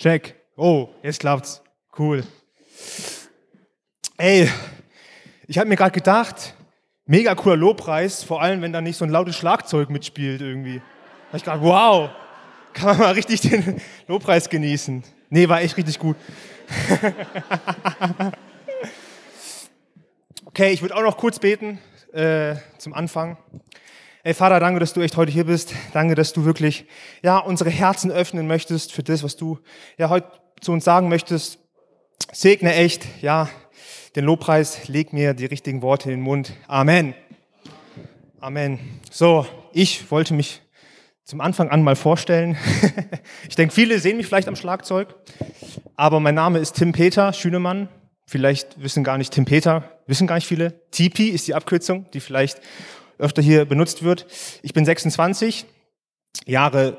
Check. Oh, jetzt klappt's. Cool. Ey, ich habe mir gerade gedacht, mega cooler Lobpreis, vor allem wenn da nicht so ein lautes Schlagzeug mitspielt irgendwie. Da hab ich gedacht, wow, kann man mal richtig den Lobpreis genießen. Nee, war echt richtig gut. okay, ich würde auch noch kurz beten äh, zum Anfang. Ey Vater, danke, dass du echt heute hier bist. Danke, dass du wirklich ja unsere Herzen öffnen möchtest für das, was du ja heute zu uns sagen möchtest. Segne echt, ja, den Lobpreis, leg mir die richtigen Worte in den Mund. Amen. Amen. So, ich wollte mich zum Anfang an mal vorstellen. ich denke, viele sehen mich vielleicht am Schlagzeug, aber mein Name ist Tim Peter Schünemann. Vielleicht wissen gar nicht Tim Peter, wissen gar nicht viele. TP ist die Abkürzung, die vielleicht öfter hier benutzt wird. Ich bin 26 Jahre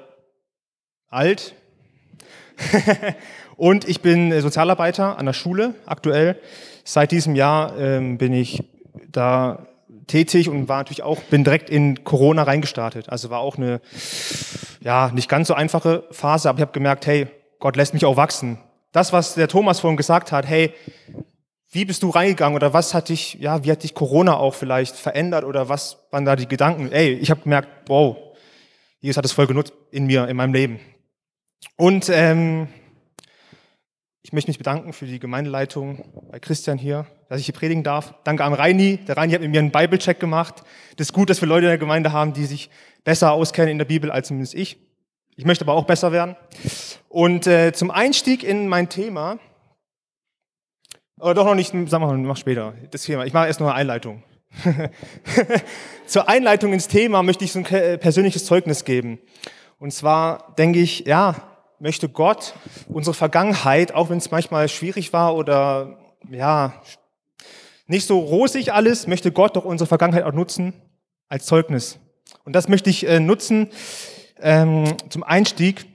alt und ich bin Sozialarbeiter an der Schule aktuell. Seit diesem Jahr ähm, bin ich da tätig und war natürlich auch, bin direkt in Corona reingestartet. Also war auch eine, ja, nicht ganz so einfache Phase, aber ich habe gemerkt, hey, Gott lässt mich auch wachsen. Das, was der Thomas vorhin gesagt hat, hey, wie bist du reingegangen oder was hat dich, ja, wie hat dich Corona auch vielleicht verändert oder was waren da die Gedanken? Ey, ich habe gemerkt, wow, Jesus hat es voll genutzt in mir, in meinem Leben. Und ähm, ich möchte mich bedanken für die Gemeindeleitung bei Christian hier, dass ich hier predigen darf. Danke an Reini. Der Reini hat mit mir einen Bible-Check gemacht. Das ist gut, dass wir Leute in der Gemeinde haben, die sich besser auskennen in der Bibel als zumindest ich. Ich möchte aber auch besser werden. Und äh, zum Einstieg in mein Thema oder doch noch nicht, sag mal, mach später. Das Thema. Ich mache erst noch eine Einleitung. Zur Einleitung ins Thema möchte ich so ein persönliches Zeugnis geben. Und zwar denke ich, ja, möchte Gott unsere Vergangenheit, auch wenn es manchmal schwierig war oder ja, nicht so rosig alles, möchte Gott doch unsere Vergangenheit auch nutzen als Zeugnis. Und das möchte ich äh, nutzen ähm, zum Einstieg,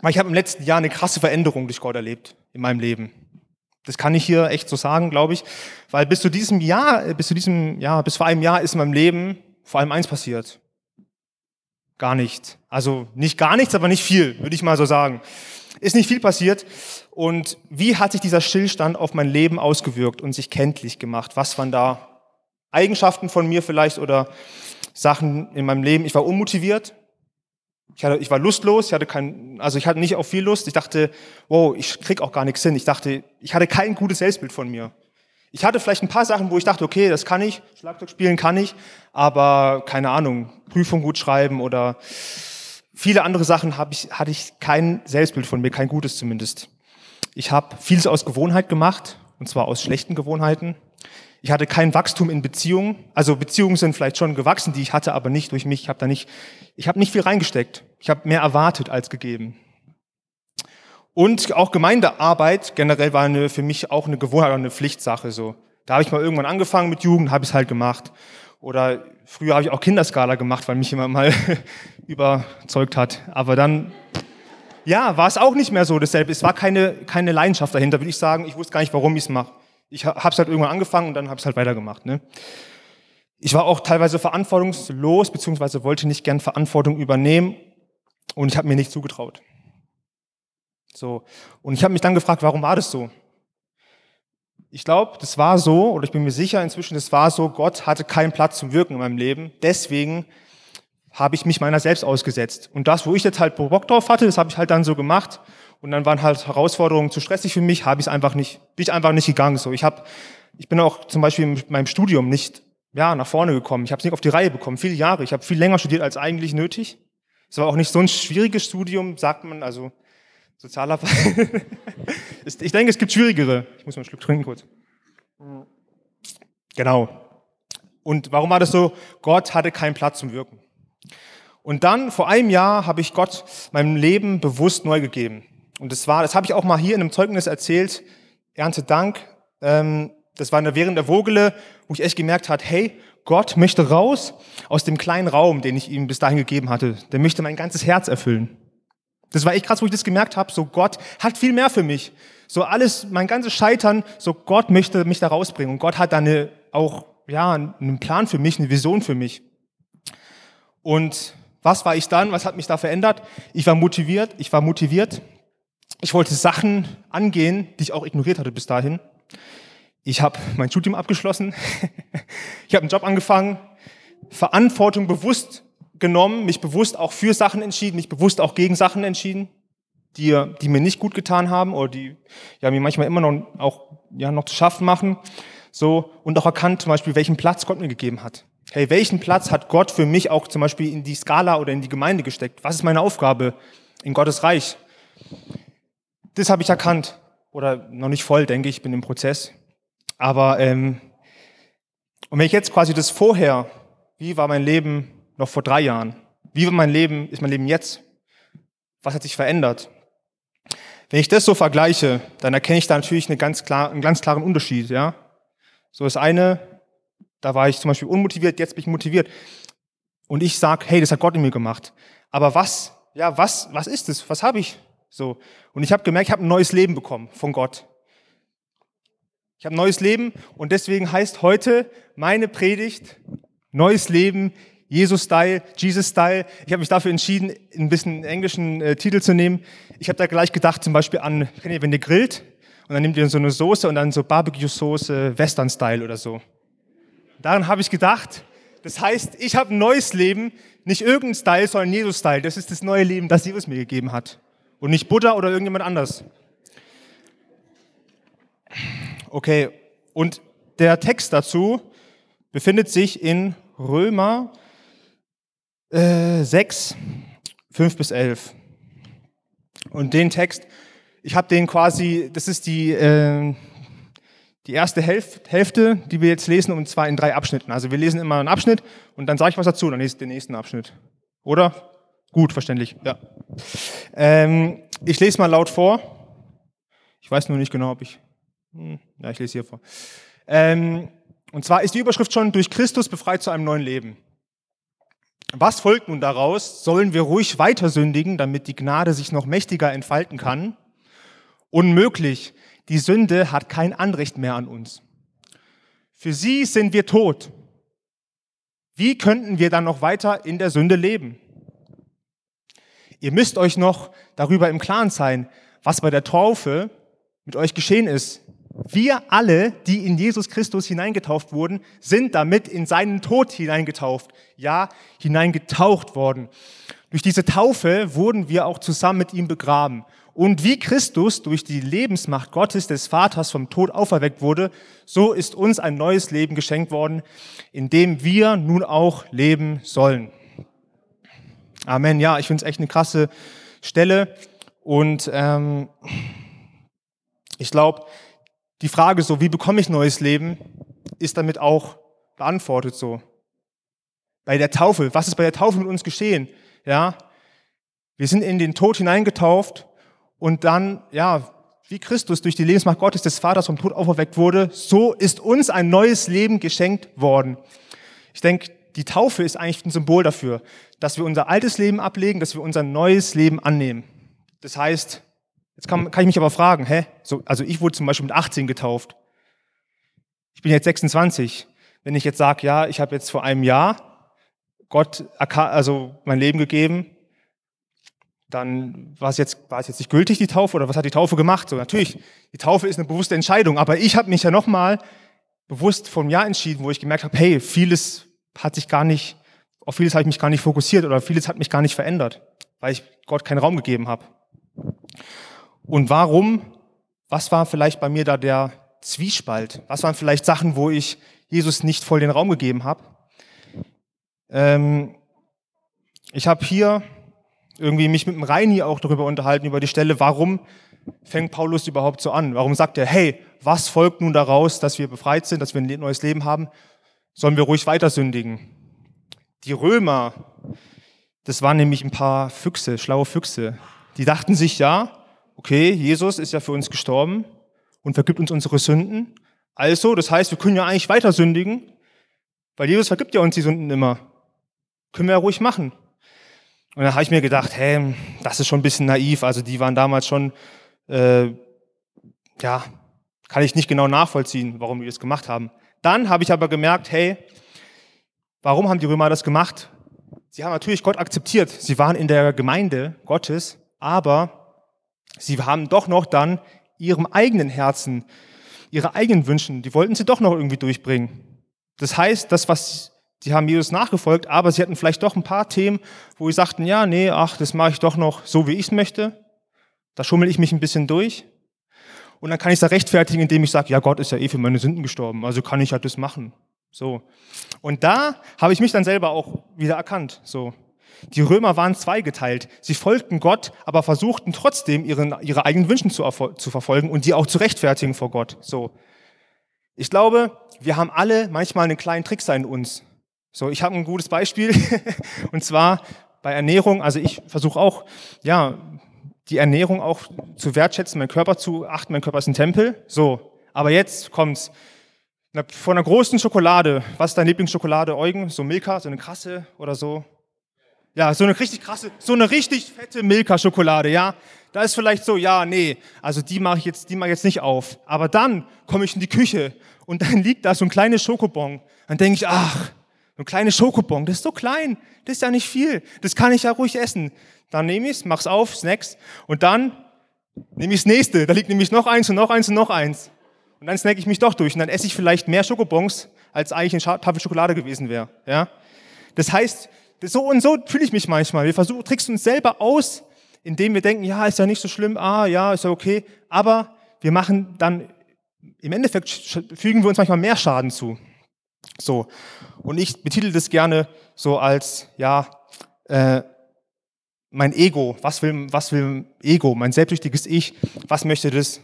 weil ich habe im letzten Jahr eine krasse Veränderung durch Gott erlebt in meinem Leben. Das kann ich hier echt so sagen, glaube ich. Weil bis zu diesem Jahr, äh, bis zu diesem, ja, bis vor einem Jahr ist in meinem Leben vor allem eins passiert. Gar nichts. Also nicht gar nichts, aber nicht viel, würde ich mal so sagen. Ist nicht viel passiert. Und wie hat sich dieser Stillstand auf mein Leben ausgewirkt und sich kenntlich gemacht? Was waren da Eigenschaften von mir vielleicht oder Sachen in meinem Leben? Ich war unmotiviert. Ich, hatte, ich war lustlos, ich hatte kein, also ich hatte nicht auf viel Lust. Ich dachte, wow, ich krieg auch gar nichts hin. Ich dachte, ich hatte kein gutes Selbstbild von mir. Ich hatte vielleicht ein paar Sachen, wo ich dachte, okay, das kann ich, Schlagzeug spielen kann ich, aber keine Ahnung, Prüfung gut schreiben oder viele andere Sachen habe ich, hatte ich kein Selbstbild von mir, kein gutes zumindest. Ich habe vieles aus Gewohnheit gemacht, und zwar aus schlechten Gewohnheiten. Ich hatte kein Wachstum in Beziehungen. Also Beziehungen sind vielleicht schon gewachsen, die ich hatte, aber nicht durch mich. Ich habe da nicht, ich habe nicht viel reingesteckt. Ich habe mehr erwartet als gegeben. Und auch Gemeindearbeit generell war eine, für mich auch eine Gewohnheit eine Pflichtsache. So, da habe ich mal irgendwann angefangen mit Jugend, habe ich es halt gemacht. Oder früher habe ich auch Kinderskala gemacht, weil mich jemand mal überzeugt hat. Aber dann, ja, war es auch nicht mehr so dasselbe. Es war keine keine Leidenschaft dahinter, würde ich sagen. Ich wusste gar nicht, warum ich es mache ich habe es halt irgendwann angefangen und dann habe ich es halt weitergemacht. Ne? Ich war auch teilweise verantwortungslos, beziehungsweise wollte nicht gern Verantwortung übernehmen und ich habe mir nicht zugetraut. So und ich habe mich dann gefragt, warum war das so? Ich glaube, das war so, oder ich bin mir sicher inzwischen, das war so, Gott hatte keinen Platz zum Wirken in meinem Leben. Deswegen habe ich mich meiner selbst ausgesetzt. Und das, wo ich jetzt halt Bock drauf hatte, das habe ich halt dann so gemacht. Und dann waren halt Herausforderungen zu stressig für mich, habe ich einfach nicht, bin ich einfach nicht gegangen. So, ich habe, ich bin auch zum Beispiel in meinem Studium nicht, ja, nach vorne gekommen. Ich habe es nicht auf die Reihe bekommen, viele Jahre. Ich habe viel länger studiert als eigentlich nötig. Es war auch nicht so ein schwieriges Studium, sagt man, also Sozialarbeit. ich denke, es gibt schwierigere. Ich muss mal einen Schluck trinken kurz. Genau. Und warum war das so? Gott hatte keinen Platz zum Wirken. Und dann, vor einem Jahr, habe ich Gott meinem Leben bewusst neu gegeben. Und das war, das habe ich auch mal hier in einem Zeugnis erzählt, Ernte Dank. Ähm, das war während der Vogele, wo ich echt gemerkt hat, hey, Gott möchte raus aus dem kleinen Raum, den ich ihm bis dahin gegeben hatte. Der möchte mein ganzes Herz erfüllen. Das war echt krass, wo ich das gemerkt habe. So Gott hat viel mehr für mich. So alles, mein ganzes Scheitern, so Gott möchte mich da rausbringen. Und Gott hat da eine, auch, ja, einen Plan für mich, eine Vision für mich. Und was war ich dann? Was hat mich da verändert? Ich war motiviert. Ich war motiviert ich wollte Sachen angehen, die ich auch ignoriert hatte bis dahin. Ich habe mein Studium abgeschlossen, ich habe einen Job angefangen, Verantwortung bewusst genommen, mich bewusst auch für Sachen entschieden, mich bewusst auch gegen Sachen entschieden, die, die mir nicht gut getan haben oder die ja, mir manchmal immer noch auch ja, noch zu schaffen machen. So, und auch erkannt zum Beispiel, welchen Platz Gott mir gegeben hat. Hey, welchen Platz hat Gott für mich auch zum Beispiel in die Skala oder in die Gemeinde gesteckt? Was ist meine Aufgabe in Gottes Reich? Das habe ich erkannt. Oder noch nicht voll, denke ich, bin im Prozess. Aber ähm, und wenn ich jetzt quasi das vorher, wie war mein Leben noch vor drei Jahren? Wie war mein Leben, ist mein Leben jetzt? Was hat sich verändert? Wenn ich das so vergleiche, dann erkenne ich da natürlich eine ganz klar, einen ganz klaren Unterschied. Ja, so ist eine, da war ich zum Beispiel unmotiviert, jetzt bin ich motiviert. Und ich sage, hey, das hat Gott in mir gemacht. Aber was, ja, was, was ist es? Was habe ich? So. Und ich habe gemerkt, ich habe ein neues Leben bekommen von Gott. Ich habe ein neues Leben und deswegen heißt heute meine Predigt Neues Leben, Jesus-Style, Jesus-Style. Ich habe mich dafür entschieden, ein bisschen einen englischen äh, Titel zu nehmen. Ich habe da gleich gedacht, zum Beispiel an, wenn ihr grillt und dann nehmt ihr so eine Soße und dann so Barbecue-Soße, Western-Style oder so. Daran habe ich gedacht. Das heißt, ich habe ein neues Leben, nicht irgendein Style, sondern Jesus-Style. Das ist das neue Leben, das Jesus mir gegeben hat. Und nicht Buddha oder irgendjemand anders. Okay, und der Text dazu befindet sich in Römer äh, 6, 5 bis 11. Und den Text, ich habe den quasi, das ist die, äh, die erste Hälfte, die wir jetzt lesen, und zwar in drei Abschnitten. Also wir lesen immer einen Abschnitt und dann sage ich was dazu, dann lese ich den nächsten Abschnitt. Oder? Gut, verständlich, ja. Ähm, ich lese mal laut vor. Ich weiß nur nicht genau, ob ich. Hm, ja, ich lese hier vor. Ähm, und zwar ist die Überschrift schon durch Christus befreit zu einem neuen Leben. Was folgt nun daraus? Sollen wir ruhig weiter sündigen, damit die Gnade sich noch mächtiger entfalten kann? Unmöglich. Die Sünde hat kein Anrecht mehr an uns. Für sie sind wir tot. Wie könnten wir dann noch weiter in der Sünde leben? Ihr müsst euch noch darüber im Klaren sein, was bei der Taufe mit euch geschehen ist. Wir alle, die in Jesus Christus hineingetauft wurden, sind damit in seinen Tod hineingetauft. Ja, hineingetaucht worden. Durch diese Taufe wurden wir auch zusammen mit ihm begraben. Und wie Christus durch die Lebensmacht Gottes des Vaters vom Tod auferweckt wurde, so ist uns ein neues Leben geschenkt worden, in dem wir nun auch leben sollen. Amen. Ja, ich finde es echt eine krasse Stelle. Und ähm, ich glaube, die Frage so, wie bekomme ich neues Leben, ist damit auch beantwortet so. Bei der Taufe, was ist bei der Taufe mit uns geschehen? Ja, wir sind in den Tod hineingetauft und dann, ja, wie Christus durch die Lebensmacht Gottes des Vaters vom Tod auferweckt wurde, so ist uns ein neues Leben geschenkt worden. Ich denke, die Taufe ist eigentlich ein Symbol dafür, dass wir unser altes Leben ablegen, dass wir unser neues Leben annehmen. Das heißt, jetzt kann, kann ich mich aber fragen, hä? So, also ich wurde zum Beispiel mit 18 getauft. Ich bin jetzt 26. Wenn ich jetzt sage, ja, ich habe jetzt vor einem Jahr Gott also mein Leben gegeben, dann war es jetzt war es jetzt nicht gültig die Taufe oder was hat die Taufe gemacht? So natürlich, die Taufe ist eine bewusste Entscheidung, aber ich habe mich ja nochmal bewusst vom Jahr entschieden, wo ich gemerkt habe, hey, vieles hat sich gar nicht, auf vieles habe ich mich gar nicht fokussiert oder vieles hat mich gar nicht verändert, weil ich Gott keinen Raum gegeben habe. Und warum? Was war vielleicht bei mir da der Zwiespalt? Was waren vielleicht Sachen, wo ich Jesus nicht voll den Raum gegeben habe? Ähm, ich habe hier irgendwie mich mit dem Reini auch darüber unterhalten, über die Stelle, warum fängt Paulus überhaupt so an? Warum sagt er, hey, was folgt nun daraus, dass wir befreit sind, dass wir ein neues Leben haben? Sollen wir ruhig weiter sündigen. Die Römer, das waren nämlich ein paar Füchse, schlaue Füchse. Die dachten sich, ja, okay, Jesus ist ja für uns gestorben und vergibt uns unsere Sünden. Also, das heißt, wir können ja eigentlich weiter sündigen, weil Jesus vergibt ja uns die Sünden immer. Können wir ja ruhig machen. Und da habe ich mir gedacht, hey, das ist schon ein bisschen naiv. Also die waren damals schon, äh, ja, kann ich nicht genau nachvollziehen, warum die das gemacht haben. Dann habe ich aber gemerkt, hey, warum haben die Römer das gemacht? Sie haben natürlich Gott akzeptiert. Sie waren in der Gemeinde Gottes, aber Sie haben doch noch dann ihrem eigenen Herzen, ihre eigenen Wünschen, die wollten sie doch noch irgendwie durchbringen. Das heißt, das, was sie haben Jesus nachgefolgt, aber sie hatten vielleicht doch ein paar Themen, wo sie sagten, ja, nee, ach, das mache ich doch noch so, wie ich es möchte. Da schummel ich mich ein bisschen durch. Und dann kann ich es da rechtfertigen, indem ich sage, ja, Gott ist ja eh für meine Sünden gestorben, also kann ich halt das machen. So. Und da habe ich mich dann selber auch wieder erkannt. So. Die Römer waren zweigeteilt. Sie folgten Gott, aber versuchten trotzdem ihren, ihre eigenen Wünsche zu, zu verfolgen und die auch zu rechtfertigen vor Gott. So. Ich glaube, wir haben alle manchmal einen kleinen Trick in uns. So, ich habe ein gutes Beispiel und zwar bei Ernährung. Also ich versuche auch, ja, die Ernährung auch zu wertschätzen, meinen Körper zu achten. Mein Körper ist ein Tempel. So, aber jetzt kommt's. Vor einer großen Schokolade, was ist deine Lieblingsschokolade, Eugen? So Milka, so eine krasse oder so? Ja, so eine richtig krasse, so eine richtig fette Milka-Schokolade, ja. Da ist vielleicht so, ja, nee, also die mache ich jetzt, die mache ich jetzt nicht auf. Aber dann komme ich in die Küche und dann liegt da so ein kleines Schokobon. Dann denke ich, ach, ein kleines Schokobon, das ist so klein, das ist ja nicht viel, das kann ich ja ruhig essen. Dann nehme ich es, mach's auf, Snacks und dann nehme ich das nächste. Da liegt nämlich noch eins und noch eins und noch eins. Und dann snack ich mich doch durch und dann esse ich vielleicht mehr Schokobons, als eigentlich eine Tafel Schokolade gewesen wäre. Ja? Das heißt, so und so fühle ich mich manchmal. Wir versuchen, tricksen uns selber aus, indem wir denken, ja, ist ja nicht so schlimm, ah, ja, ist ja okay. Aber wir machen dann, im Endeffekt fügen wir uns manchmal mehr Schaden zu. So. Und ich betitel das gerne so als, ja, äh, mein Ego. Was will, was will Ego? Mein selbstsüchtiges Ich. Was möchte das?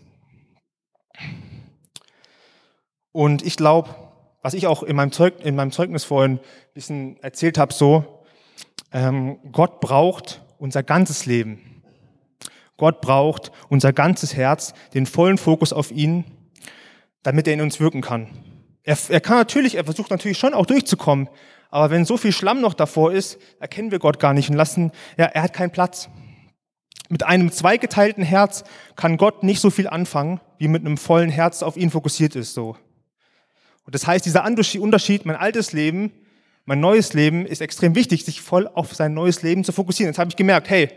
Und ich glaube, was ich auch in meinem, Zeug, in meinem Zeugnis vorhin ein bisschen erzählt habe, so, ähm, Gott braucht unser ganzes Leben. Gott braucht unser ganzes Herz, den vollen Fokus auf ihn, damit er in uns wirken kann. Er, er kann natürlich, er versucht natürlich schon auch durchzukommen, aber wenn so viel Schlamm noch davor ist, erkennen wir Gott gar nicht und lassen, ja, er hat keinen Platz. Mit einem zweigeteilten Herz kann Gott nicht so viel anfangen, wie mit einem vollen Herz auf ihn fokussiert ist, so. Und das heißt, dieser Unterschied, mein altes Leben mein neues Leben ist extrem wichtig, sich voll auf sein neues Leben zu fokussieren. Jetzt habe ich gemerkt, hey,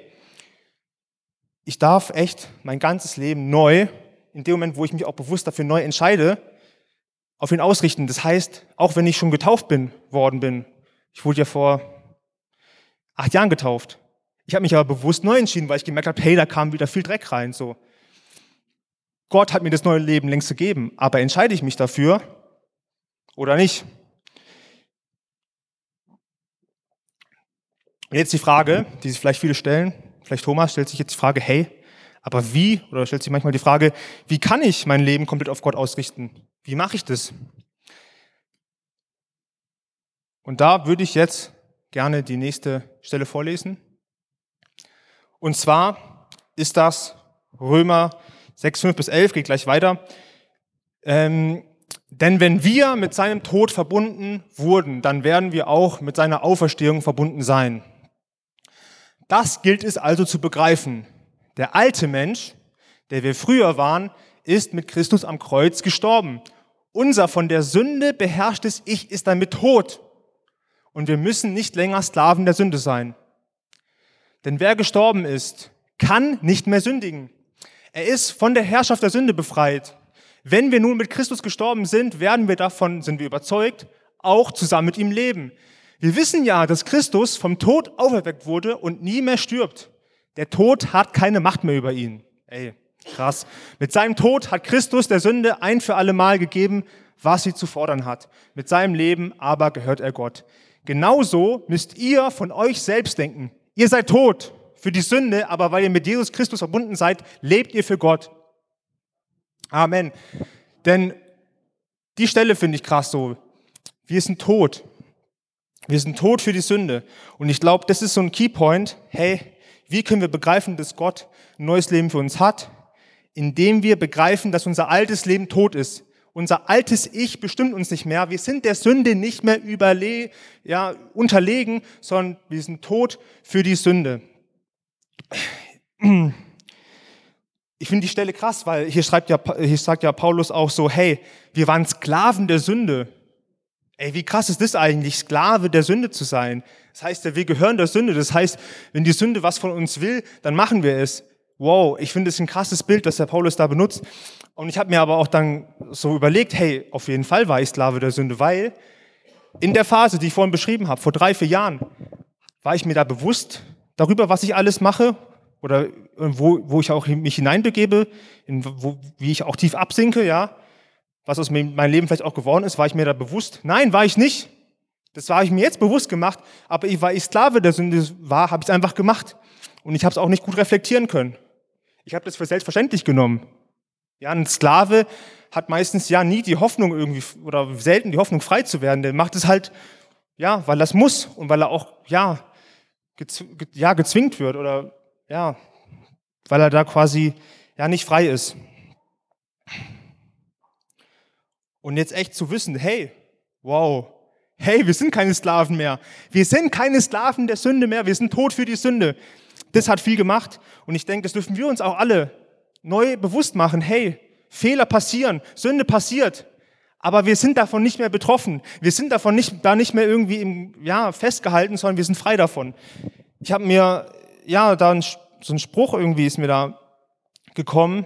ich darf echt mein ganzes Leben neu, in dem Moment, wo ich mich auch bewusst dafür neu entscheide, auf ihn ausrichten. Das heißt, auch wenn ich schon getauft bin, worden bin, ich wurde ja vor acht Jahren getauft. Ich habe mich aber bewusst neu entschieden, weil ich gemerkt habe, hey, da kam wieder viel Dreck rein. So, Gott hat mir das neue Leben längst gegeben, aber entscheide ich mich dafür oder nicht? Jetzt die Frage, die sich vielleicht viele stellen, vielleicht Thomas stellt sich jetzt die Frage, hey, aber wie, oder stellt sich manchmal die Frage, wie kann ich mein Leben komplett auf Gott ausrichten? Wie mache ich das? Und da würde ich jetzt gerne die nächste Stelle vorlesen. Und zwar ist das Römer 6, 5 bis 11, geht gleich weiter. Ähm, denn wenn wir mit seinem Tod verbunden wurden, dann werden wir auch mit seiner Auferstehung verbunden sein. Das gilt es also zu begreifen. Der alte Mensch, der wir früher waren, ist mit Christus am Kreuz gestorben. Unser von der Sünde beherrschtes Ich ist damit tot. Und wir müssen nicht länger Sklaven der Sünde sein. Denn wer gestorben ist, kann nicht mehr sündigen. Er ist von der Herrschaft der Sünde befreit. Wenn wir nun mit Christus gestorben sind, werden wir davon, sind wir überzeugt, auch zusammen mit ihm leben. Wir wissen ja, dass Christus vom Tod auferweckt wurde und nie mehr stirbt. Der Tod hat keine Macht mehr über ihn. Ey, krass. Mit seinem Tod hat Christus der Sünde ein für alle Mal gegeben, was sie zu fordern hat. Mit seinem Leben aber gehört er Gott. Genauso müsst ihr von euch selbst denken. Ihr seid tot für die Sünde, aber weil ihr mit Jesus Christus verbunden seid, lebt ihr für Gott. Amen. Denn die Stelle finde ich krass so. Wir sind tot. Wir sind tot für die Sünde. Und ich glaube, das ist so ein Keypoint. Hey, wie können wir begreifen, dass Gott ein neues Leben für uns hat? Indem wir begreifen, dass unser altes Leben tot ist. Unser altes Ich bestimmt uns nicht mehr. Wir sind der Sünde nicht mehr überle ja, unterlegen, sondern wir sind tot für die Sünde. Ich finde die Stelle krass, weil hier schreibt ja, hier sagt ja Paulus auch so, hey, wir waren Sklaven der Sünde. Ey, wie krass ist das eigentlich, Sklave der Sünde zu sein? Das heißt wir gehören der Sünde. Das heißt, wenn die Sünde was von uns will, dann machen wir es. wow, ich finde es ein krasses Bild, das der Paulus da benutzt. Und ich habe mir aber auch dann so überlegt, hey, auf jeden Fall war ich Sklave der Sünde, weil in der Phase, die ich vorhin beschrieben habe, vor drei, vier Jahren, war ich mir da bewusst darüber, was ich alles mache oder wo, wo ich auch mich hineinbegebe, in, wo, wie ich auch tief absinke, ja, was aus meinem Leben vielleicht auch geworden ist, war ich mir da bewusst? Nein, war ich nicht. Das war ich mir jetzt bewusst gemacht, aber ich, weil ich Sklave der Sünde war, habe ich es einfach gemacht. Und ich habe es auch nicht gut reflektieren können. Ich habe das für selbstverständlich genommen. Ja, ein Sklave hat meistens ja nie die Hoffnung irgendwie oder selten die Hoffnung frei zu werden. Der macht es halt, ja, weil es muss und weil er auch, ja, gez ja, gezwingt wird oder, ja, weil er da quasi, ja, nicht frei ist. Und jetzt echt zu wissen, hey, wow, hey, wir sind keine Sklaven mehr. Wir sind keine Sklaven der Sünde mehr. Wir sind tot für die Sünde. Das hat viel gemacht. Und ich denke, das dürfen wir uns auch alle neu bewusst machen. Hey, Fehler passieren, Sünde passiert. Aber wir sind davon nicht mehr betroffen. Wir sind davon nicht, da nicht mehr irgendwie im, ja, festgehalten, sondern wir sind frei davon. Ich habe mir, ja, da ein, so ein Spruch irgendwie ist mir da gekommen.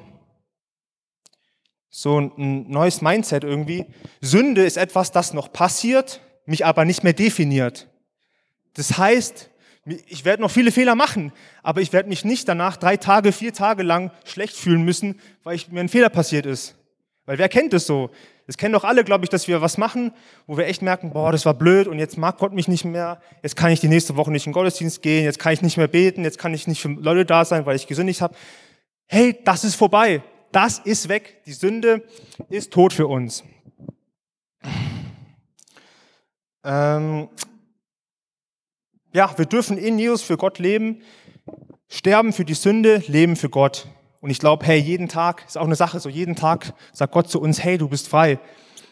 So ein neues Mindset irgendwie. Sünde ist etwas, das noch passiert, mich aber nicht mehr definiert. Das heißt, ich werde noch viele Fehler machen, aber ich werde mich nicht danach drei Tage, vier Tage lang schlecht fühlen müssen, weil ich, mir ein Fehler passiert ist. Weil wer kennt es so? Es kennen doch alle, glaube ich, dass wir was machen, wo wir echt merken, boah, das war blöd und jetzt mag Gott mich nicht mehr, jetzt kann ich die nächste Woche nicht in den Gottesdienst gehen, jetzt kann ich nicht mehr beten, jetzt kann ich nicht für Leute da sein, weil ich gesündigt habe. Hey, das ist vorbei. Das ist weg. Die Sünde ist tot für uns. Ähm, ja, wir dürfen in Jesus für Gott leben, sterben für die Sünde, leben für Gott. Und ich glaube, hey, jeden Tag ist auch eine Sache, so jeden Tag sagt Gott zu uns, hey, du bist frei.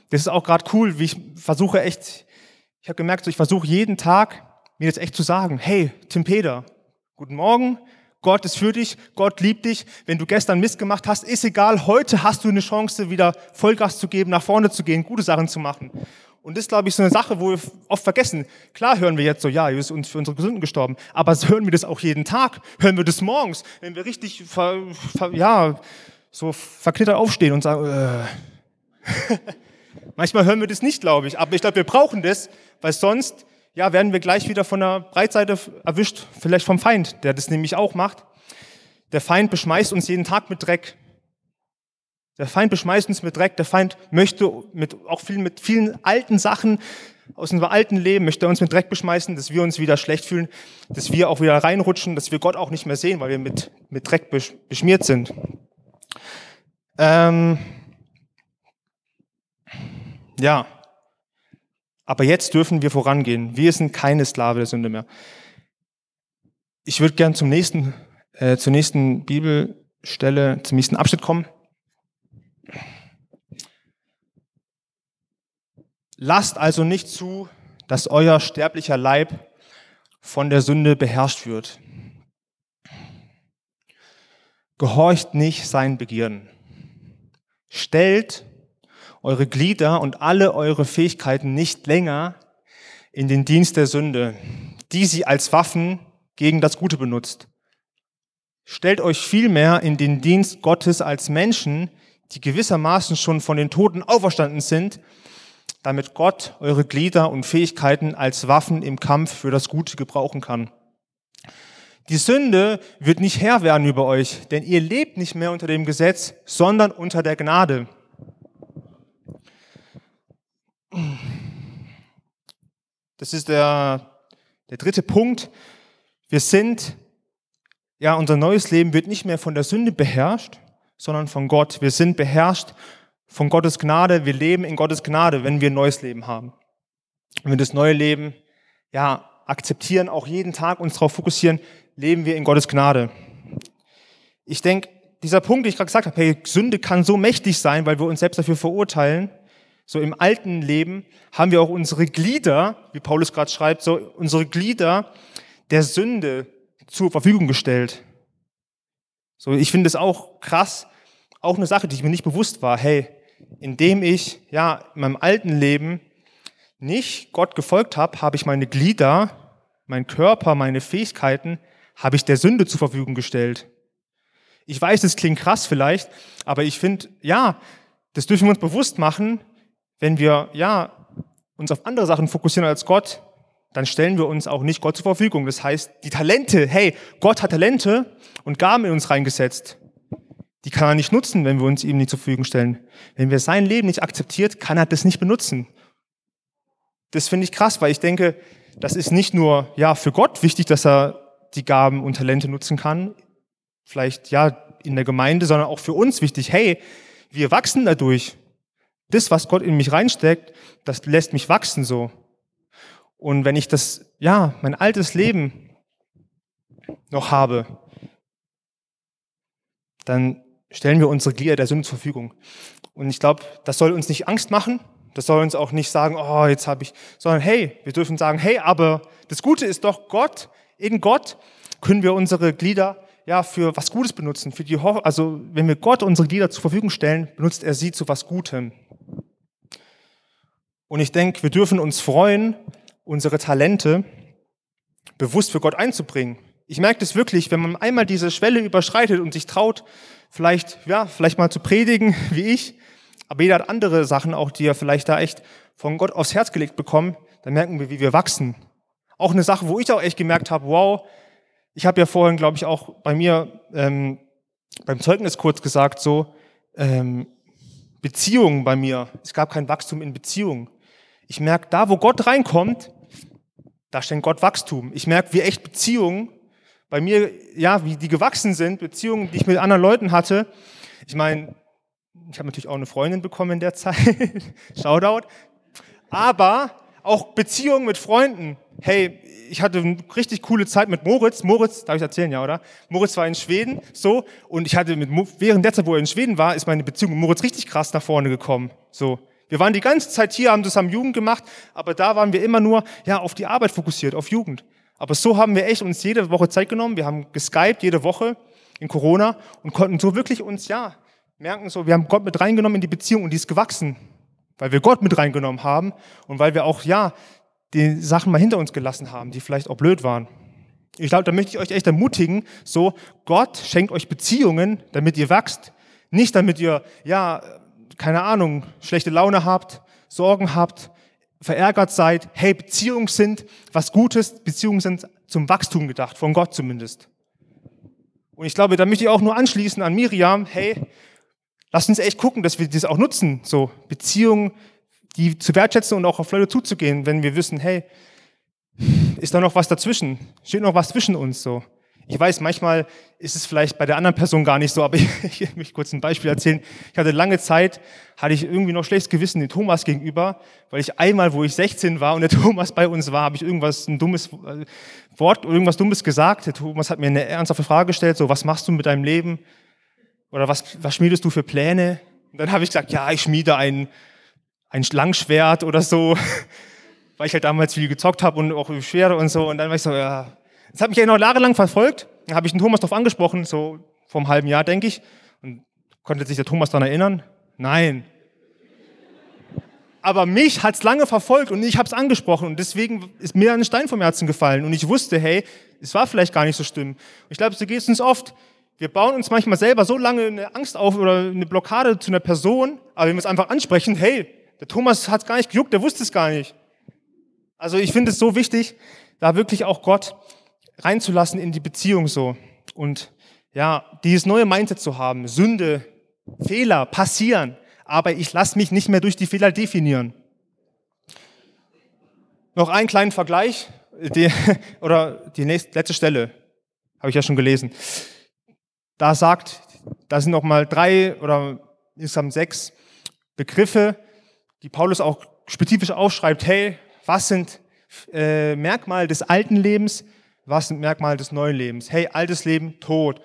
Das ist auch gerade cool, wie ich versuche echt, ich habe gemerkt, so ich versuche jeden Tag mir jetzt echt zu sagen, hey, Tim Peter, guten Morgen, Gott ist für dich, Gott liebt dich. Wenn du gestern Mist gemacht hast, ist egal, heute hast du eine Chance, wieder Vollgas zu geben, nach vorne zu gehen, gute Sachen zu machen. Und das ist, glaube ich, so eine Sache, wo wir oft vergessen. Klar hören wir jetzt so, ja, Jesus ist uns für unsere Gesunden gestorben. Aber hören wir das auch jeden Tag? Hören wir das morgens? Wenn wir richtig, ver, ver, ja, so verknittert aufstehen und sagen, äh. Manchmal hören wir das nicht, glaube ich. Aber ich glaube, wir brauchen das, weil sonst, ja, werden wir gleich wieder von der Breitseite erwischt. Vielleicht vom Feind, der das nämlich auch macht. Der Feind beschmeißt uns jeden Tag mit Dreck. Der Feind beschmeißt uns mit Dreck. Der Feind möchte mit, auch viel, mit vielen alten Sachen aus unserem alten Leben, möchte uns mit Dreck beschmeißen, dass wir uns wieder schlecht fühlen, dass wir auch wieder reinrutschen, dass wir Gott auch nicht mehr sehen, weil wir mit, mit Dreck beschmiert sind. Ähm, ja, aber jetzt dürfen wir vorangehen. Wir sind keine Sklave der Sünde mehr. Ich würde gern zum nächsten, äh, zur nächsten Bibelstelle, zum nächsten Abschnitt kommen. Lasst also nicht zu, dass euer sterblicher Leib von der Sünde beherrscht wird. Gehorcht nicht seinen Begierden. Stellt eure Glieder und alle eure Fähigkeiten nicht länger in den Dienst der Sünde, die sie als Waffen gegen das Gute benutzt. Stellt euch vielmehr in den Dienst Gottes als Menschen, die gewissermaßen schon von den Toten auferstanden sind damit Gott eure Glieder und Fähigkeiten als Waffen im Kampf für das Gute gebrauchen kann. Die Sünde wird nicht Herr werden über euch, denn ihr lebt nicht mehr unter dem Gesetz, sondern unter der Gnade. Das ist der, der dritte Punkt. Wir sind, ja, unser neues Leben wird nicht mehr von der Sünde beherrscht, sondern von Gott. Wir sind beherrscht von Gottes Gnade, wir leben in Gottes Gnade, wenn wir ein neues Leben haben. Wenn wir das neue Leben, ja, akzeptieren, auch jeden Tag uns darauf fokussieren, leben wir in Gottes Gnade. Ich denke, dieser Punkt, den ich gerade gesagt habe, hey, Sünde kann so mächtig sein, weil wir uns selbst dafür verurteilen. So im alten Leben haben wir auch unsere Glieder, wie Paulus gerade schreibt, so unsere Glieder der Sünde zur Verfügung gestellt. So, ich finde es auch krass, auch eine Sache, die mir nicht bewusst war. Hey, indem ich ja in meinem alten Leben nicht Gott gefolgt habe, habe ich meine Glieder, mein Körper, meine Fähigkeiten, habe ich der Sünde zur Verfügung gestellt. Ich weiß, das klingt krass vielleicht, aber ich finde, ja, das dürfen wir uns bewusst machen, wenn wir, ja, uns auf andere Sachen fokussieren als Gott, dann stellen wir uns auch nicht Gott zur Verfügung. Das heißt, die Talente, hey, Gott hat Talente und Gaben in uns reingesetzt. Die kann er nicht nutzen, wenn wir uns ihm nicht zur Verfügung stellen. Wenn wir sein Leben nicht akzeptiert, kann er das nicht benutzen. Das finde ich krass, weil ich denke, das ist nicht nur ja für Gott wichtig, dass er die Gaben und Talente nutzen kann, vielleicht ja in der Gemeinde, sondern auch für uns wichtig. Hey, wir wachsen dadurch. Das, was Gott in mich reinsteckt, das lässt mich wachsen so. Und wenn ich das, ja, mein altes Leben noch habe, dann stellen wir unsere Glieder der Sünde zur Verfügung. Und ich glaube, das soll uns nicht Angst machen. Das soll uns auch nicht sagen, oh, jetzt habe ich, sondern hey, wir dürfen sagen, hey, aber das Gute ist doch Gott, in Gott können wir unsere Glieder ja für was Gutes benutzen. Für die, also wenn wir Gott unsere Glieder zur Verfügung stellen, benutzt er sie zu was Gutem. Und ich denke, wir dürfen uns freuen, unsere Talente bewusst für Gott einzubringen. Ich merke das wirklich, wenn man einmal diese Schwelle überschreitet und sich traut, vielleicht, ja, vielleicht mal zu predigen, wie ich, aber jeder hat andere Sachen auch, die er vielleicht da echt von Gott aufs Herz gelegt bekommen, dann merken wir, wie wir wachsen. Auch eine Sache, wo ich auch echt gemerkt habe, wow, ich habe ja vorhin, glaube ich, auch bei mir ähm, beim Zeugnis kurz gesagt, so ähm, Beziehungen bei mir. Es gab kein Wachstum in Beziehungen. Ich merke, da wo Gott reinkommt, da schenkt Gott Wachstum. Ich merke, wie echt Beziehungen bei mir, ja, wie die gewachsen sind, Beziehungen, die ich mit anderen Leuten hatte. Ich meine, ich habe natürlich auch eine Freundin bekommen in der Zeit. Shoutout. Aber auch Beziehungen mit Freunden. Hey, ich hatte eine richtig coole Zeit mit Moritz. Moritz, darf ich erzählen, ja, oder? Moritz war in Schweden, so. Und ich hatte mit, während der Zeit, wo er in Schweden war, ist meine Beziehung mit Moritz richtig krass nach vorne gekommen. So. Wir waren die ganze Zeit hier, haben zusammen Jugend gemacht, aber da waren wir immer nur, ja, auf die Arbeit fokussiert, auf Jugend. Aber so haben wir echt uns jede Woche Zeit genommen. Wir haben geskypt jede Woche in Corona und konnten so wirklich uns, ja, merken so, wir haben Gott mit reingenommen in die Beziehung und die ist gewachsen, weil wir Gott mit reingenommen haben und weil wir auch, ja, die Sachen mal hinter uns gelassen haben, die vielleicht auch blöd waren. Ich glaube, da möchte ich euch echt ermutigen, so, Gott schenkt euch Beziehungen, damit ihr wachst, nicht damit ihr, ja, keine Ahnung, schlechte Laune habt, Sorgen habt, verärgert seid. Hey, Beziehungen sind was Gutes, Beziehungen sind zum Wachstum gedacht, von Gott zumindest. Und ich glaube, da möchte ich auch nur anschließen an Miriam, hey, Lasst uns echt gucken, dass wir das auch nutzen, so Beziehungen, die zu wertschätzen und auch auf Leute zuzugehen, wenn wir wissen, hey, ist da noch was dazwischen? Steht noch was zwischen uns so? Ich weiß, manchmal ist es vielleicht bei der anderen Person gar nicht so, aber ich, ich möchte kurz ein Beispiel erzählen. Ich hatte lange Zeit, hatte ich irgendwie noch schlechtes Gewissen dem Thomas gegenüber, weil ich einmal, wo ich 16 war und der Thomas bei uns war, habe ich irgendwas, ein dummes äh, Wort, irgendwas Dummes gesagt. Der Thomas hat mir eine ernsthafte Frage gestellt, so, was machst du mit deinem Leben? Oder was, was schmiedest du für Pläne? Und dann habe ich gesagt, ja, ich schmiede ein, ein Langschwert oder so, weil ich halt damals viel gezockt habe und auch Schwere und so. Und dann war ich so, ja. Das hat mich ja noch jahrelang verfolgt. Dann habe ich den Thomas darauf angesprochen, so vor einem halben Jahr, denke ich. Und konnte sich der Thomas daran erinnern? Nein. Aber mich hat's lange verfolgt und ich habe es angesprochen und deswegen ist mir ein Stein vom Herzen gefallen und ich wusste, hey, es war vielleicht gar nicht so schlimm. Ich glaube, so geht es uns oft. Wir bauen uns manchmal selber so lange eine Angst auf oder eine Blockade zu einer Person, aber wir es einfach ansprechen, hey, der Thomas hat es gar nicht gejuckt, der wusste es gar nicht. Also ich finde es so wichtig, da wirklich auch Gott reinzulassen in die Beziehung so und ja, dieses neue Mindset zu haben. Sünde, Fehler passieren, aber ich lasse mich nicht mehr durch die Fehler definieren. Noch einen kleinen Vergleich, die, oder die nächste, letzte Stelle, habe ich ja schon gelesen da sagt, da sind noch mal drei oder insgesamt sechs Begriffe, die Paulus auch spezifisch aufschreibt. Hey, was sind äh, Merkmale des alten Lebens? Was sind Merkmale des neuen Lebens? Hey, altes Leben, Tod.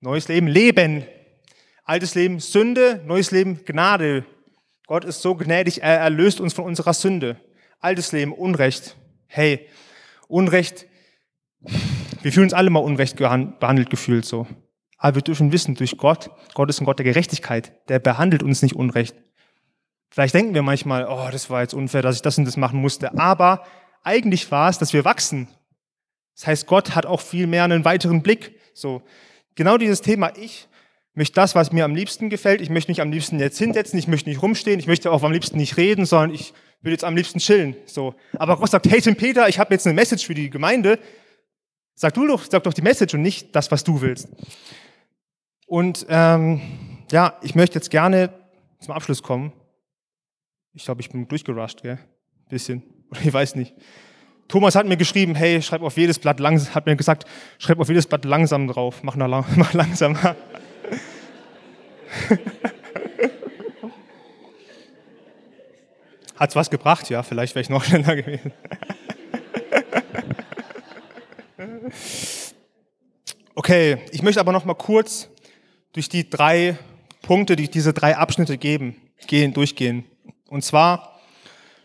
Neues Leben, Leben. Altes Leben, Sünde. Neues Leben, Gnade. Gott ist so gnädig, er erlöst uns von unserer Sünde. Altes Leben, Unrecht. Hey, Unrecht. Wir fühlen uns alle mal unrecht behandelt gefühlt so. Aber wir dürfen wissen, durch Gott, Gott ist ein Gott der Gerechtigkeit, der behandelt uns nicht unrecht. Vielleicht denken wir manchmal, oh, das war jetzt unfair, dass ich das und das machen musste. Aber eigentlich war es, dass wir wachsen. Das heißt, Gott hat auch viel mehr einen weiteren Blick. So, genau dieses Thema, ich möchte das, was mir am liebsten gefällt. Ich möchte mich am liebsten jetzt hinsetzen, ich möchte nicht rumstehen, ich möchte auch am liebsten nicht reden, sondern ich will jetzt am liebsten chillen. So. Aber Gott sagt, hey Tim Peter, ich habe jetzt eine Message für die Gemeinde. Sag du doch, sag doch die Message und nicht das, was du willst. Und ähm, ja, ich möchte jetzt gerne zum Abschluss kommen. Ich glaube, ich bin durchgerusht, gell? Bisschen. Oder ich weiß nicht. Thomas hat mir geschrieben, hey, schreib auf jedes Blatt langsam, hat mir gesagt, schreib auf jedes Blatt langsam drauf, mach, lang, mach langsamer. Hat's was gebracht? Ja, vielleicht wäre ich noch schneller gewesen. Okay, ich möchte aber noch mal kurz durch die drei Punkte, die diese drei Abschnitte geben, gehen, durchgehen. Und zwar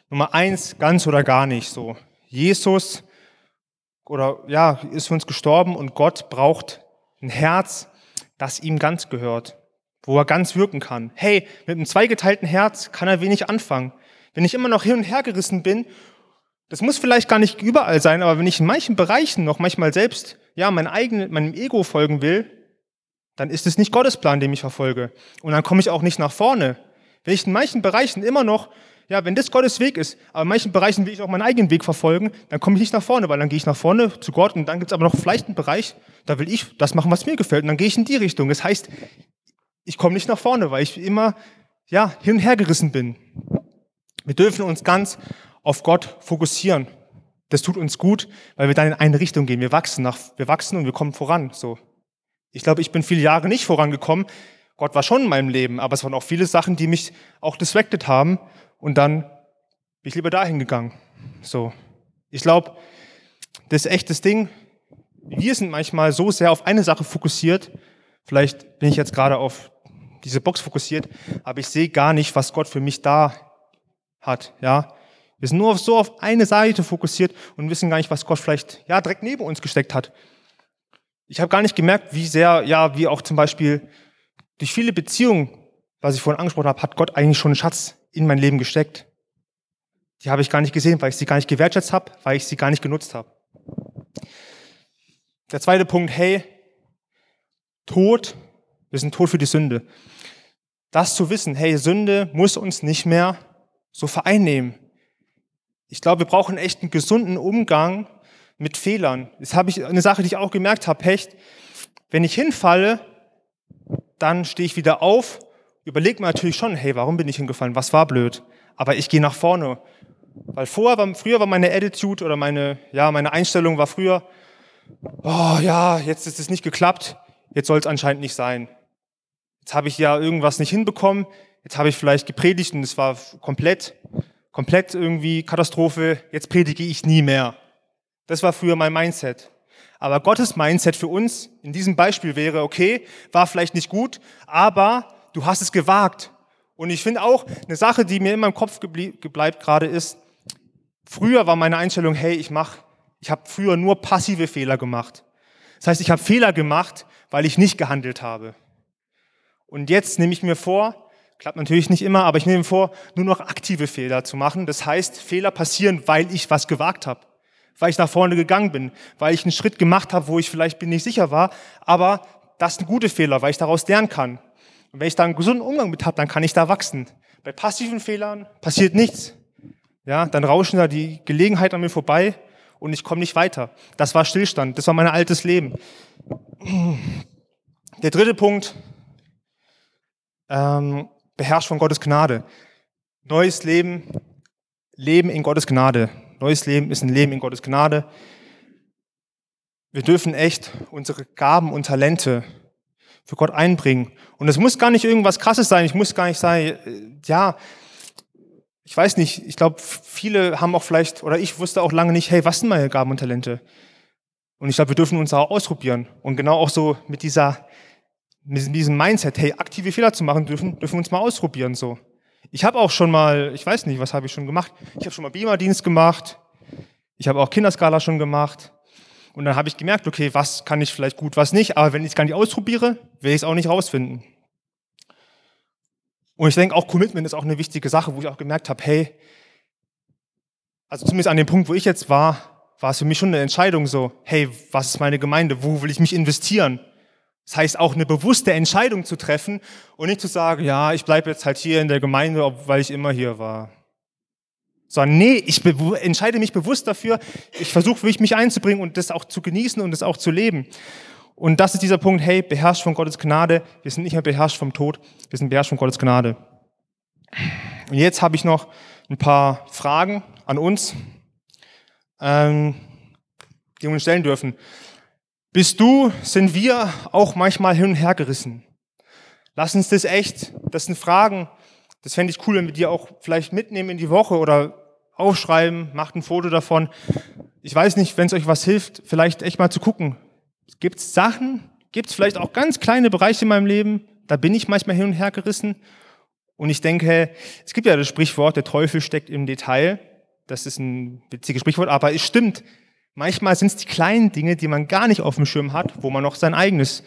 Nummer eins, ganz oder gar nicht so. Jesus oder ja, ist für uns gestorben und Gott braucht ein Herz, das ihm ganz gehört, wo er ganz wirken kann. Hey, mit einem zweigeteilten Herz kann er wenig anfangen. Wenn ich immer noch hin und her gerissen bin, das muss vielleicht gar nicht überall sein, aber wenn ich in manchen Bereichen noch manchmal selbst, ja, mein eigenen, meinem Ego folgen will, dann ist es nicht Gottes Plan, den ich verfolge. Und dann komme ich auch nicht nach vorne. Wenn ich in manchen Bereichen immer noch ja, wenn das Gottes Weg ist, aber in manchen Bereichen will ich auch meinen eigenen Weg verfolgen, dann komme ich nicht nach vorne, weil dann gehe ich nach vorne zu Gott und dann gibt es aber noch vielleicht einen Bereich, da will ich das machen, was mir gefällt und dann gehe ich in die Richtung. Das heißt, ich komme nicht nach vorne, weil ich immer ja, hin und her gerissen bin. Wir dürfen uns ganz auf Gott fokussieren. Das tut uns gut, weil wir dann in eine Richtung gehen. Wir wachsen, nach, wir wachsen und wir kommen voran. So. Ich glaube, ich bin viele Jahre nicht vorangekommen. Gott war schon in meinem Leben, aber es waren auch viele Sachen, die mich auch distracted haben und dann bin ich lieber dahin gegangen. So. Ich glaube, das ist echt das Ding. Wir sind manchmal so sehr auf eine Sache fokussiert. Vielleicht bin ich jetzt gerade auf diese Box fokussiert, aber ich sehe gar nicht, was Gott für mich da hat, ja. Wir sind nur so auf eine Seite fokussiert und wissen gar nicht, was Gott vielleicht, ja, direkt neben uns gesteckt hat. Ich habe gar nicht gemerkt, wie sehr, ja, wie auch zum Beispiel durch viele Beziehungen, was ich vorhin angesprochen habe, hat Gott eigentlich schon einen Schatz in mein Leben gesteckt. Die habe ich gar nicht gesehen, weil ich sie gar nicht gewertschätzt habe, weil ich sie gar nicht genutzt habe. Der zweite Punkt, hey, Tod, wir sind tot für die Sünde. Das zu wissen, hey, Sünde muss uns nicht mehr so vereinnehmen. Ich glaube, wir brauchen echt einen gesunden Umgang mit Fehlern. Das habe ich eine Sache, die ich auch gemerkt habe, Hecht. Wenn ich hinfalle, dann stehe ich wieder auf überlegt man natürlich schon, hey, warum bin ich hingefallen? Was war blöd? Aber ich gehe nach vorne. Weil vorher war, früher war meine Attitude oder meine, ja, meine Einstellung war früher, oh ja, jetzt ist es nicht geklappt, jetzt soll es anscheinend nicht sein. Jetzt habe ich ja irgendwas nicht hinbekommen, jetzt habe ich vielleicht gepredigt und es war komplett, komplett irgendwie Katastrophe, jetzt predige ich nie mehr. Das war früher mein Mindset. Aber Gottes Mindset für uns in diesem Beispiel wäre, okay, war vielleicht nicht gut, aber du hast es gewagt. Und ich finde auch, eine Sache, die mir in meinem Kopf bleibt gerade ist, früher war meine Einstellung, hey, ich mach, ich habe früher nur passive Fehler gemacht. Das heißt, ich habe Fehler gemacht, weil ich nicht gehandelt habe. Und jetzt nehme ich mir vor, klappt natürlich nicht immer, aber ich nehme mir vor, nur noch aktive Fehler zu machen. Das heißt, Fehler passieren, weil ich was gewagt habe, weil ich nach vorne gegangen bin, weil ich einen Schritt gemacht habe, wo ich vielleicht bin nicht sicher war, aber das sind gute Fehler, weil ich daraus lernen kann. Und wenn ich da einen gesunden Umgang mit habe, dann kann ich da wachsen. Bei passiven Fehlern passiert nichts. Ja, dann rauschen da die Gelegenheit an mir vorbei und ich komme nicht weiter. Das war Stillstand. Das war mein altes Leben. Der dritte Punkt, ähm, beherrscht von Gottes Gnade. Neues Leben, Leben in Gottes Gnade. Neues Leben ist ein Leben in Gottes Gnade. Wir dürfen echt unsere Gaben und Talente für Gott einbringen. Und es muss gar nicht irgendwas Krasses sein. Ich muss gar nicht sagen, äh, ja, ich weiß nicht. Ich glaube, viele haben auch vielleicht, oder ich wusste auch lange nicht, hey, was sind meine Gaben und Talente? Und ich glaube, wir dürfen uns auch ausprobieren. Und genau auch so mit dieser, mit diesem Mindset, hey, aktive Fehler zu machen dürfen, dürfen wir uns mal ausprobieren, so. Ich habe auch schon mal, ich weiß nicht, was habe ich schon gemacht? Ich habe schon mal Beamer-Dienst gemacht. Ich habe auch Kinderskala schon gemacht. Und dann habe ich gemerkt, okay, was kann ich vielleicht gut, was nicht. Aber wenn ich es gar nicht ausprobiere, werde ich es auch nicht rausfinden. Und ich denke auch, Commitment ist auch eine wichtige Sache, wo ich auch gemerkt habe, hey, also zumindest an dem Punkt, wo ich jetzt war, war es für mich schon eine Entscheidung so, hey, was ist meine Gemeinde? Wo will ich mich investieren? Das heißt auch eine bewusste Entscheidung zu treffen und nicht zu sagen, ja, ich bleibe jetzt halt hier in der Gemeinde, weil ich immer hier war. Sondern nee, ich entscheide mich bewusst dafür, ich versuche mich einzubringen und das auch zu genießen und das auch zu leben. Und das ist dieser Punkt, hey, beherrscht von Gottes Gnade. Wir sind nicht mehr beherrscht vom Tod, wir sind beherrscht von Gottes Gnade. Und jetzt habe ich noch ein paar Fragen an uns, ähm, die wir uns stellen dürfen. Bist du, sind wir auch manchmal hin und her gerissen? Lass uns das echt, das sind Fragen, das fände ich cool, wenn wir die auch vielleicht mitnehmen in die Woche oder aufschreiben, macht ein Foto davon. Ich weiß nicht, wenn es euch was hilft, vielleicht echt mal zu gucken. Gibt es Sachen, gibt es vielleicht auch ganz kleine Bereiche in meinem Leben, da bin ich manchmal hin und her gerissen. Und ich denke, es gibt ja das Sprichwort, der Teufel steckt im Detail. Das ist ein witziges Sprichwort, aber es stimmt. Manchmal sind es die kleinen Dinge, die man gar nicht auf dem Schirm hat, wo man noch sein eigenes,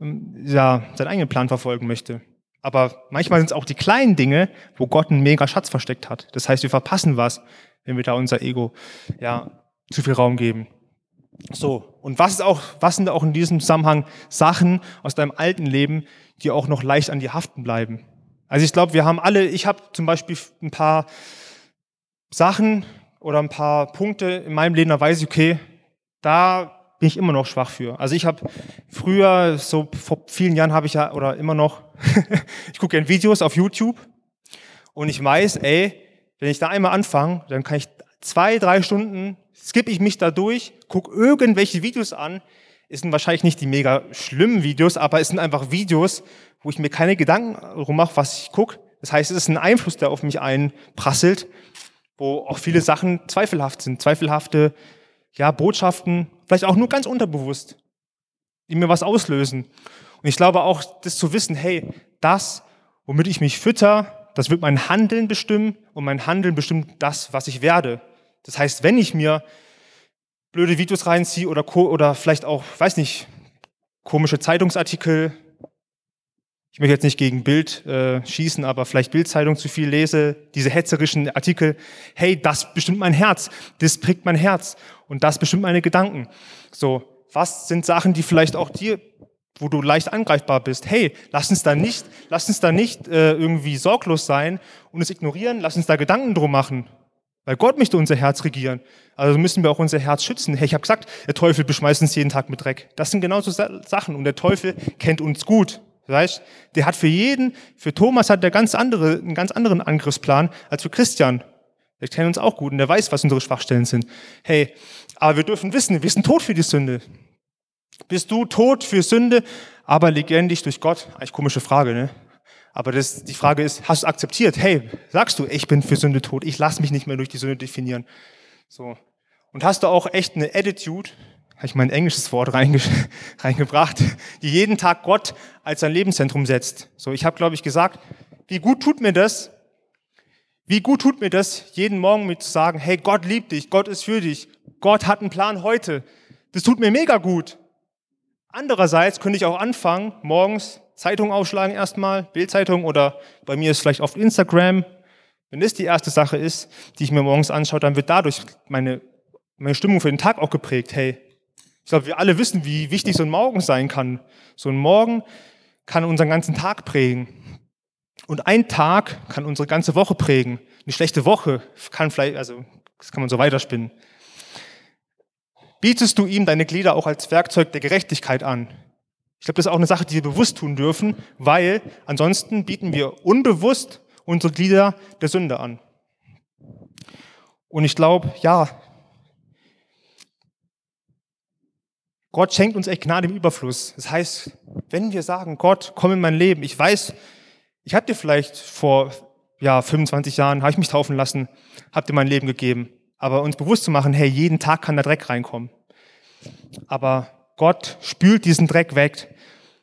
ähm, ja, seinen eigenen Plan verfolgen möchte. Aber manchmal sind es auch die kleinen Dinge, wo Gott einen mega Schatz versteckt hat. Das heißt, wir verpassen was, wenn wir da unser Ego, ja, zu viel Raum geben. So. Und was ist auch, was sind auch in diesem Zusammenhang Sachen aus deinem alten Leben, die auch noch leicht an dir haften bleiben? Also ich glaube, wir haben alle, ich habe zum Beispiel ein paar Sachen oder ein paar Punkte in meinem Leben, da weiß ich, okay, da bin ich immer noch schwach für. Also ich habe früher, so vor vielen Jahren habe ich ja, oder immer noch, ich gucke gerne Videos auf YouTube und ich weiß, ey, wenn ich da einmal anfange, dann kann ich zwei, drei Stunden, skippe ich mich da durch, gucke irgendwelche Videos an, es sind wahrscheinlich nicht die mega schlimmen Videos, aber es sind einfach Videos, wo ich mir keine Gedanken mache, was ich gucke. Das heißt, es ist ein Einfluss, der auf mich einprasselt, wo auch viele Sachen zweifelhaft sind, zweifelhafte ja, Botschaften, vielleicht auch nur ganz unterbewusst, die mir was auslösen. Und ich glaube auch, das zu wissen, hey, das, womit ich mich fütter, das wird mein Handeln bestimmen und mein Handeln bestimmt das, was ich werde. Das heißt, wenn ich mir blöde Videos reinziehe oder, oder vielleicht auch, weiß nicht, komische Zeitungsartikel, ich möchte jetzt nicht gegen Bild äh, schießen, aber vielleicht Bildzeitung zu viel lese, diese hetzerischen Artikel, hey, das bestimmt mein Herz, das prägt mein Herz und das bestimmt meine Gedanken. So, was sind Sachen, die vielleicht auch dir, wo du leicht angreifbar bist? Hey, lass uns da nicht, lass uns da nicht äh, irgendwie sorglos sein und es ignorieren, lass uns da Gedanken drum machen. Weil Gott möchte unser Herz regieren. Also müssen wir auch unser Herz schützen. Hey, ich habe gesagt, der Teufel beschmeißt uns jeden Tag mit Dreck. Das sind genauso Sachen. Und der Teufel kennt uns gut. Weißt, der hat für jeden, für Thomas hat der ganz andere, einen ganz anderen Angriffsplan als für Christian. Der kennt uns auch gut und der weiß, was unsere Schwachstellen sind. Hey, aber wir dürfen wissen, wir sind tot für die Sünde. Bist du tot für Sünde, aber lebendig durch Gott? Eigentlich komische Frage, ne? Aber das, die Frage ist, hast du akzeptiert? Hey, sagst du, ich bin für Sünde tot, ich lasse mich nicht mehr durch die Sünde definieren. So. Und hast du auch echt eine Attitude, habe ich mein englisches Wort reinge reingebracht, die jeden Tag Gott als sein Lebenszentrum setzt. So, ich habe, glaube ich, gesagt, wie gut tut mir das, wie gut tut mir das, jeden Morgen mit zu sagen, hey, Gott liebt dich, Gott ist für dich, Gott hat einen Plan heute. Das tut mir mega gut. Andererseits könnte ich auch anfangen, morgens Zeitung aufschlagen erstmal, Bildzeitung oder bei mir ist vielleicht oft Instagram. Wenn das die erste Sache ist, die ich mir morgens anschaue, dann wird dadurch meine, meine Stimmung für den Tag auch geprägt. Hey, ich glaube, wir alle wissen, wie wichtig so ein Morgen sein kann. So ein Morgen kann unseren ganzen Tag prägen. Und ein Tag kann unsere ganze Woche prägen. Eine schlechte Woche kann vielleicht, also das kann man so weiterspinnen. Bietest du ihm deine Glieder auch als Werkzeug der Gerechtigkeit an? Ich glaube, das ist auch eine Sache, die wir bewusst tun dürfen, weil ansonsten bieten wir unbewusst unsere Glieder der Sünde an. Und ich glaube, ja, Gott schenkt uns echt Gnade im Überfluss. Das heißt, wenn wir sagen, Gott, komm in mein Leben, ich weiß, ich habe dir vielleicht vor ja, 25 Jahren, habe ich mich taufen lassen, habe dir mein Leben gegeben. Aber uns bewusst zu machen, hey, jeden Tag kann der Dreck reinkommen. Aber Gott spült diesen Dreck weg.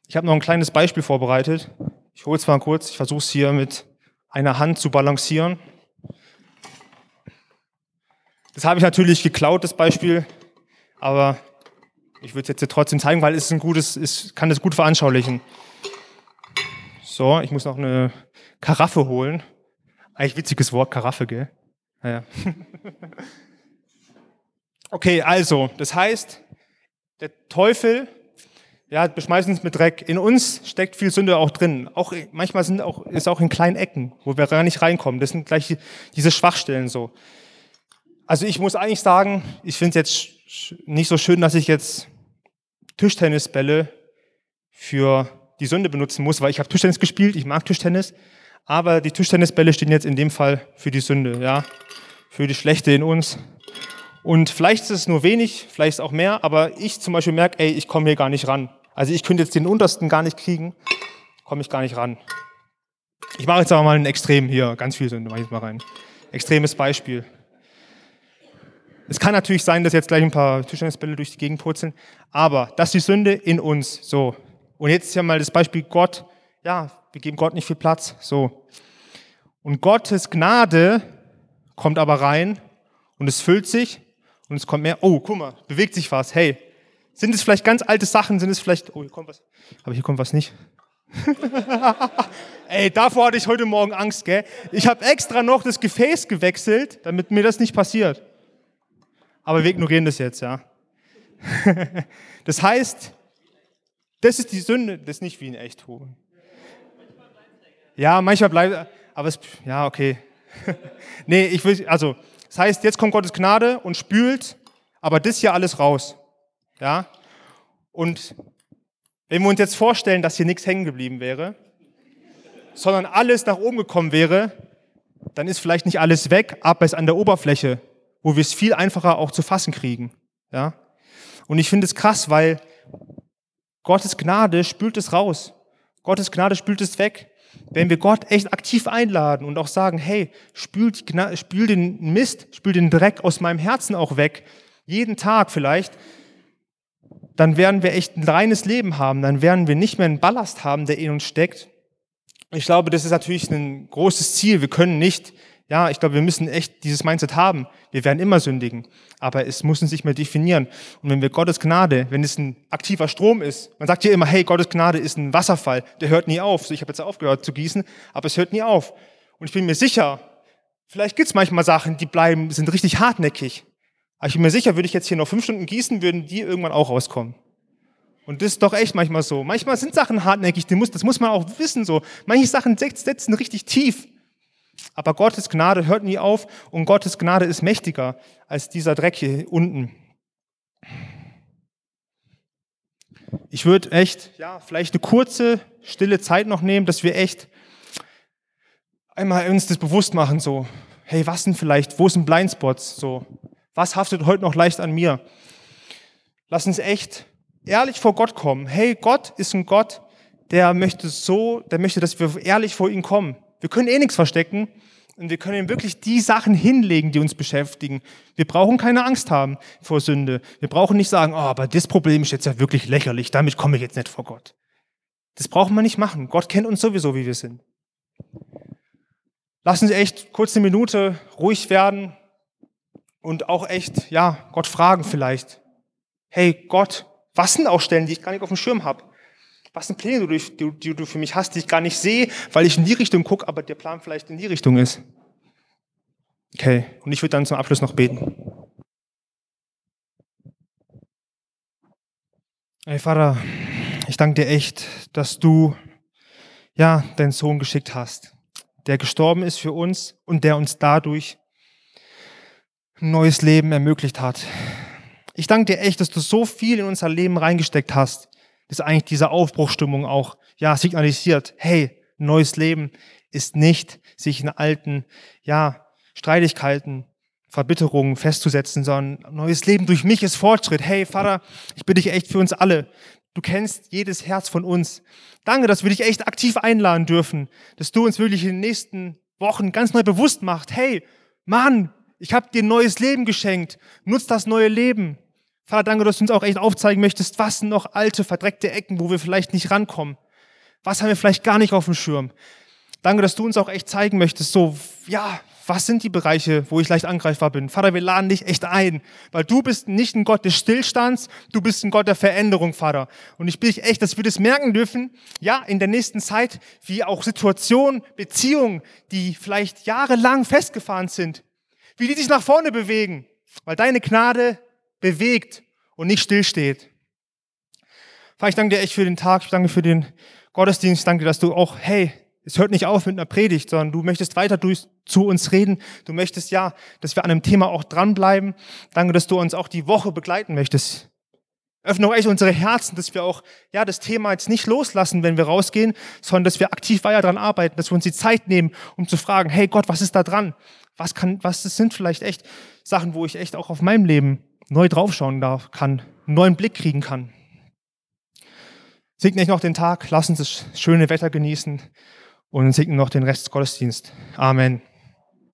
Ich habe noch ein kleines Beispiel vorbereitet. Ich hole es mal kurz, ich versuche es hier mit einer Hand zu balancieren. Das habe ich natürlich geklaut, das Beispiel, aber ich würde es jetzt trotzdem zeigen, weil es ein gutes, es kann das gut veranschaulichen. So, ich muss noch eine Karaffe holen. Eigentlich witziges Wort, Karaffe, gell? Naja. okay, also, das heißt, der Teufel Ja, beschmeißen uns mit Dreck. In uns steckt viel Sünde auch drin. Auch, manchmal sind auch, ist auch in kleinen Ecken, wo wir gar nicht reinkommen. Das sind gleich diese Schwachstellen so. Also ich muss eigentlich sagen, ich finde es jetzt nicht so schön, dass ich jetzt Tischtennisbälle für die Sünde benutzen muss, weil ich habe Tischtennis gespielt, ich mag Tischtennis, aber die Tischtennisbälle stehen jetzt in dem Fall für die Sünde, ja, für die Schlechte in uns. Und vielleicht ist es nur wenig, vielleicht ist auch mehr, aber ich zum Beispiel merke, ey, ich komme hier gar nicht ran. Also ich könnte jetzt den untersten gar nicht kriegen, komme ich gar nicht ran. Ich mache jetzt aber mal ein Extrem hier, ganz viel Sünde, mache ich jetzt mal rein. Extremes Beispiel. Es kann natürlich sein, dass jetzt gleich ein paar Tischtennisbälle durch die Gegend purzeln, aber das ist die Sünde in uns, so. Und jetzt hier mal das Beispiel Gott. Ja, wir geben Gott nicht viel Platz, so. Und Gottes Gnade kommt aber rein und es füllt sich und es kommt mehr. Oh, guck mal, bewegt sich was. Hey, sind es vielleicht ganz alte Sachen? Sind es vielleicht, oh, hier kommt was. Aber hier kommt was nicht. Ey, davor hatte ich heute Morgen Angst, gell? Ich habe extra noch das Gefäß gewechselt, damit mir das nicht passiert. Aber wir ignorieren das jetzt, ja. das heißt, das ist die Sünde, das ist nicht wie ein Echthuhn. Ja, manchmal bleibt, aber es, ja, okay. nee, ich will, also, das heißt, jetzt kommt Gottes Gnade und spült, aber das hier alles raus. Ja? Und wenn wir uns jetzt vorstellen, dass hier nichts hängen geblieben wäre, sondern alles nach oben gekommen wäre, dann ist vielleicht nicht alles weg, aber es an der Oberfläche, wo wir es viel einfacher auch zu fassen kriegen. Ja? Und ich finde es krass, weil Gottes Gnade spült es raus. Gottes Gnade spült es weg. Wenn wir Gott echt aktiv einladen und auch sagen, hey, spül, spül den Mist, spül den Dreck aus meinem Herzen auch weg, jeden Tag vielleicht, dann werden wir echt ein reines Leben haben, dann werden wir nicht mehr einen Ballast haben, der in uns steckt. Ich glaube, das ist natürlich ein großes Ziel. Wir können nicht, ja, ich glaube, wir müssen echt dieses Mindset haben. Wir werden immer sündigen, aber es muss uns nicht mehr definieren. Und wenn wir Gottes Gnade, wenn es ein aktiver Strom ist, man sagt ja immer, hey, Gottes Gnade ist ein Wasserfall, der hört nie auf. So, ich habe jetzt aufgehört zu gießen, aber es hört nie auf. Und ich bin mir sicher, vielleicht gibt es manchmal Sachen, die bleiben, sind richtig hartnäckig. Aber ich bin mir sicher, würde ich jetzt hier noch fünf Stunden gießen, würden die irgendwann auch rauskommen. Und das ist doch echt manchmal so. Manchmal sind Sachen hartnäckig, das muss man auch wissen so. Manche Sachen setzen richtig tief. Aber Gottes Gnade hört nie auf und Gottes Gnade ist mächtiger als dieser Dreck hier unten. Ich würde echt, ja, vielleicht eine kurze, stille Zeit noch nehmen, dass wir echt einmal uns das bewusst machen, so, hey, was sind vielleicht, wo sind Blindspots, so, was haftet heute noch leicht an mir? Lass uns echt ehrlich vor Gott kommen. Hey, Gott ist ein Gott, der möchte so, der möchte, dass wir ehrlich vor ihn kommen. Wir können eh nichts verstecken und wir können wirklich die Sachen hinlegen, die uns beschäftigen. Wir brauchen keine Angst haben vor Sünde. Wir brauchen nicht sagen, oh, aber das Problem ist jetzt ja wirklich lächerlich, damit komme ich jetzt nicht vor Gott. Das brauchen wir nicht machen. Gott kennt uns sowieso, wie wir sind. Lassen Sie echt kurz eine Minute ruhig werden und auch echt, ja, Gott fragen vielleicht. Hey Gott, was sind auch Stellen, die ich gar nicht auf dem Schirm habe? Was sind Pläne, die, die, die du für mich hast, die ich gar nicht sehe, weil ich in die Richtung gucke, aber der Plan vielleicht in die Richtung ist? Okay, und ich würde dann zum Abschluss noch beten. Hey Vater, ich danke dir echt, dass du ja deinen Sohn geschickt hast, der gestorben ist für uns und der uns dadurch ein neues Leben ermöglicht hat. Ich danke dir echt, dass du so viel in unser Leben reingesteckt hast, dass eigentlich diese Aufbruchstimmung auch ja signalisiert, hey, neues Leben ist nicht sich in alten ja Streitigkeiten, Verbitterungen festzusetzen, sondern neues Leben durch mich ist Fortschritt. Hey Vater, ich bitte dich echt für uns alle. Du kennst jedes Herz von uns. Danke, dass wir dich echt aktiv einladen dürfen, dass du uns wirklich in den nächsten Wochen ganz neu bewusst machst. Hey, Mann, ich habe dir ein neues Leben geschenkt. Nutz das neue Leben. Vater, danke, dass du uns auch echt aufzeigen möchtest, was sind noch alte, verdreckte Ecken, wo wir vielleicht nicht rankommen. Was haben wir vielleicht gar nicht auf dem Schirm. Danke, dass du uns auch echt zeigen möchtest, so, ja, was sind die Bereiche, wo ich leicht angreifbar bin? Vater, wir laden dich echt ein, weil du bist nicht ein Gott des Stillstands, du bist ein Gott der Veränderung, Vater. Und ich bitte dich echt, dass wir das merken dürfen, ja, in der nächsten Zeit, wie auch Situationen, Beziehungen, die vielleicht jahrelang festgefahren sind, wie die sich nach vorne bewegen, weil deine Gnade bewegt und nicht stillsteht. Vater, ich danke dir echt für den Tag, ich danke für den Gottesdienst, ich danke dir, dass du auch, hey, es hört nicht auf mit einer Predigt, sondern du möchtest weiter durch, zu uns reden. Du möchtest ja, dass wir an einem Thema auch dranbleiben. Danke, dass du uns auch die Woche begleiten möchtest. Öffne auch echt unsere Herzen, dass wir auch ja das Thema jetzt nicht loslassen, wenn wir rausgehen, sondern dass wir aktiv weiter dran arbeiten, dass wir uns die Zeit nehmen, um zu fragen, hey Gott, was ist da dran? Was kann, was sind vielleicht echt Sachen, wo ich echt auch auf meinem Leben neu draufschauen darf, kann, einen neuen Blick kriegen kann. Segne ich noch den Tag, lass uns das schöne Wetter genießen und segne noch den Rest des Gottesdienst. Amen.